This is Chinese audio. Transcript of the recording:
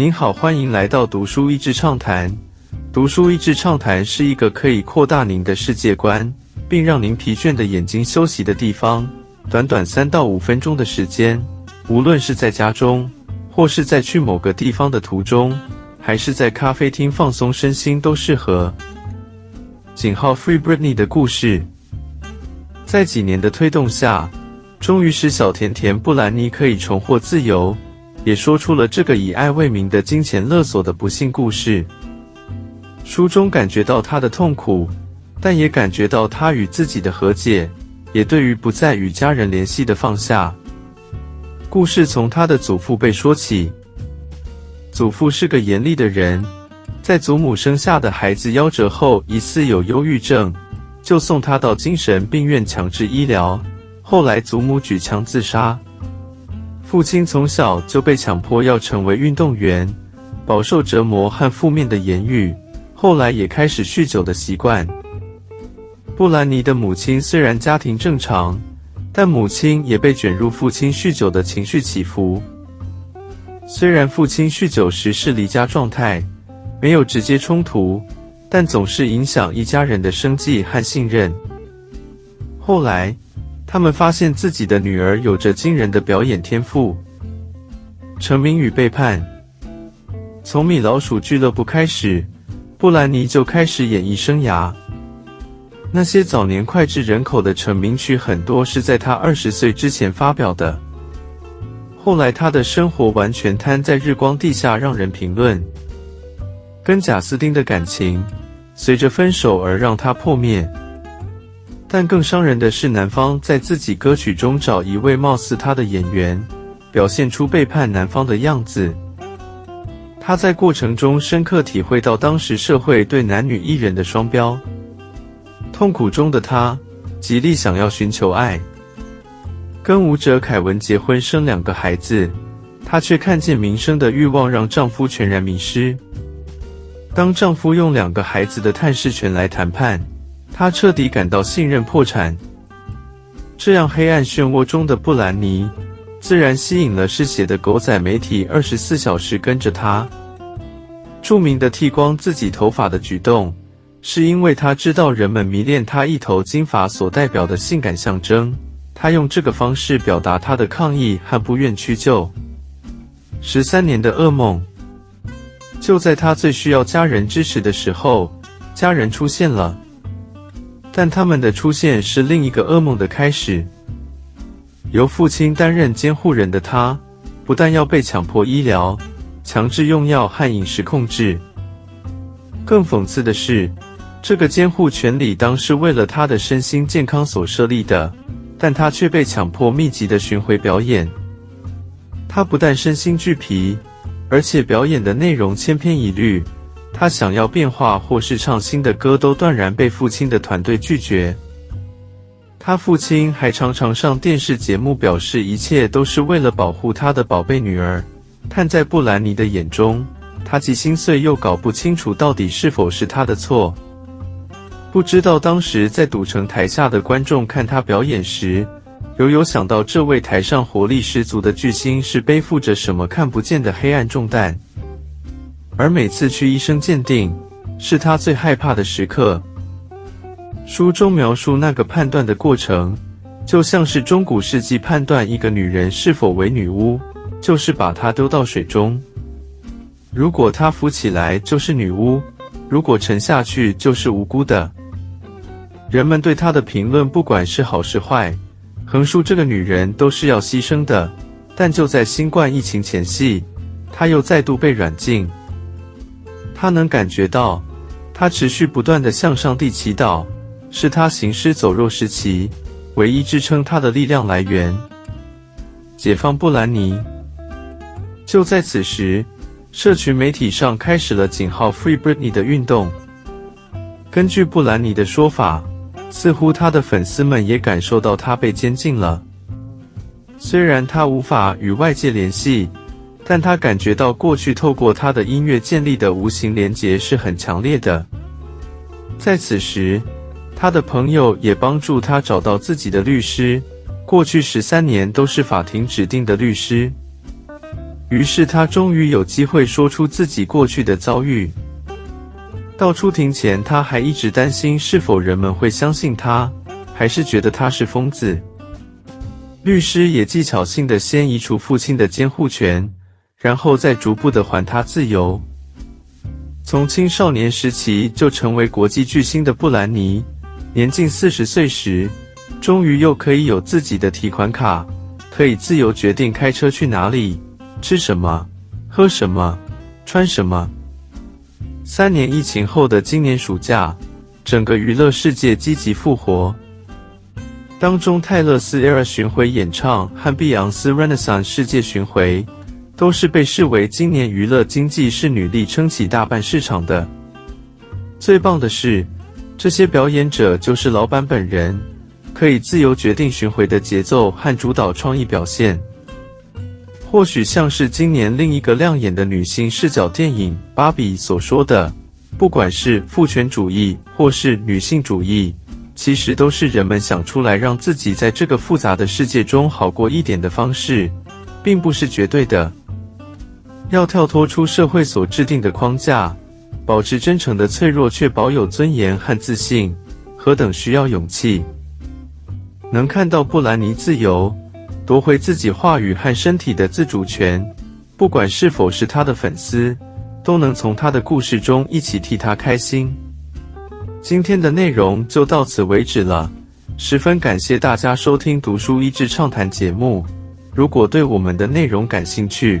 您好，欢迎来到读书益智畅谈。读书益智畅谈是一个可以扩大您的世界观，并让您疲倦的眼睛休息的地方。短短三到五分钟的时间，无论是在家中，或是在去某个地方的途中，还是在咖啡厅放松身心，都适合。井号 Free Britney 的故事，在几年的推动下，终于使小甜甜布兰妮可以重获自由。也说出了这个以爱为名的金钱勒索的不幸故事。书中感觉到他的痛苦，但也感觉到他与自己的和解，也对于不再与家人联系的放下。故事从他的祖父辈说起。祖父是个严厉的人，在祖母生下的孩子夭折后，疑似有忧郁症，就送他到精神病院强制医疗。后来祖母举枪自杀。父亲从小就被强迫要成为运动员，饱受折磨和负面的言语，后来也开始酗酒的习惯。布兰妮的母亲虽然家庭正常，但母亲也被卷入父亲酗酒的情绪起伏。虽然父亲酗酒时是离家状态，没有直接冲突，但总是影响一家人的生计和信任。后来。他们发现自己的女儿有着惊人的表演天赋。成名与背叛。从米老鼠俱乐部开始，布兰妮就开始演艺生涯。那些早年脍炙人口的成名曲，很多是在她二十岁之前发表的。后来，她的生活完全瘫在日光地下，让人评论。跟贾斯汀的感情，随着分手而让她破灭。但更伤人的是，男方在自己歌曲中找一位貌似他的演员，表现出背叛男方的样子。他在过程中深刻体会到当时社会对男女艺人的双标。痛苦中的他极力想要寻求爱，跟舞者凯文结婚生两个孩子，她却看见名声的欲望让丈夫全然迷失。当丈夫用两个孩子的探视权来谈判。他彻底感到信任破产，这样黑暗漩涡中的布兰妮，自然吸引了嗜血的狗仔媒体，二十四小时跟着他。著名的剃光自己头发的举动，是因为他知道人们迷恋他一头金发所代表的性感象征，他用这个方式表达他的抗议和不愿屈就。十三年的噩梦，就在他最需要家人支持的时候，家人出现了。但他们的出现是另一个噩梦的开始。由父亲担任监护人的他，不但要被强迫医疗、强制用药和饮食控制，更讽刺的是，这个监护权理当是为了他的身心健康所设立的，但他却被强迫密集的巡回表演。他不但身心俱疲，而且表演的内容千篇一律。他想要变化或是唱新的歌，都断然被父亲的团队拒绝。他父亲还常常上电视节目，表示一切都是为了保护他的宝贝女儿。但在布兰妮的眼中，他既心碎又搞不清楚到底是否是他的错。不知道当时在赌城台下的观众看他表演时，有有想到这位台上活力十足的巨星是背负着什么看不见的黑暗重担。而每次去医生鉴定，是他最害怕的时刻。书中描述那个判断的过程，就像是中古世纪判断一个女人是否为女巫，就是把她丢到水中。如果她浮起来，就是女巫；如果沉下去，就是无辜的。人们对她的评论，不管是好是坏，横竖这个女人都是要牺牲的。但就在新冠疫情前夕，她又再度被软禁。他能感觉到，他持续不断的向上帝祈祷，是他行尸走肉时期唯一支撑他的力量来源。解放布兰妮。就在此时，社群媒体上开始了井号 Free Britney 的运动。根据布兰妮的说法，似乎他的粉丝们也感受到他被监禁了。虽然他无法与外界联系。但他感觉到过去透过他的音乐建立的无形连结是很强烈的。在此时，他的朋友也帮助他找到自己的律师，过去十三年都是法庭指定的律师。于是他终于有机会说出自己过去的遭遇。到出庭前，他还一直担心是否人们会相信他，还是觉得他是疯子。律师也技巧性的先移除父亲的监护权，然后再逐步的还他自由。从青少年时期就成为国际巨星的布兰妮，年近四十岁时，终于又可以有自己的提款卡，可以自由决定开车去哪里、吃什么、喝什么、穿什么。三年疫情后的今年暑假，整个娱乐世界积极复活。当中，泰勒斯 Era 巡回演唱和碧昂斯 Renaissance 世界巡回，都是被视为今年娱乐经济是女力撑起大半市场的。最棒的是，这些表演者就是老板本人，可以自由决定巡回的节奏和主导创意表现。或许像是今年另一个亮眼的女性视角电影《芭比》所说的，不管是父权主义或是女性主义。其实都是人们想出来让自己在这个复杂的世界中好过一点的方式，并不是绝对的。要跳脱出社会所制定的框架，保持真诚的脆弱却保有尊严和自信，何等需要勇气！能看到布兰妮自由夺回自己话语和身体的自主权，不管是否是他的粉丝，都能从他的故事中一起替他开心。今天的内容就到此为止了，十分感谢大家收听《读书益智畅谈》节目。如果对我们的内容感兴趣，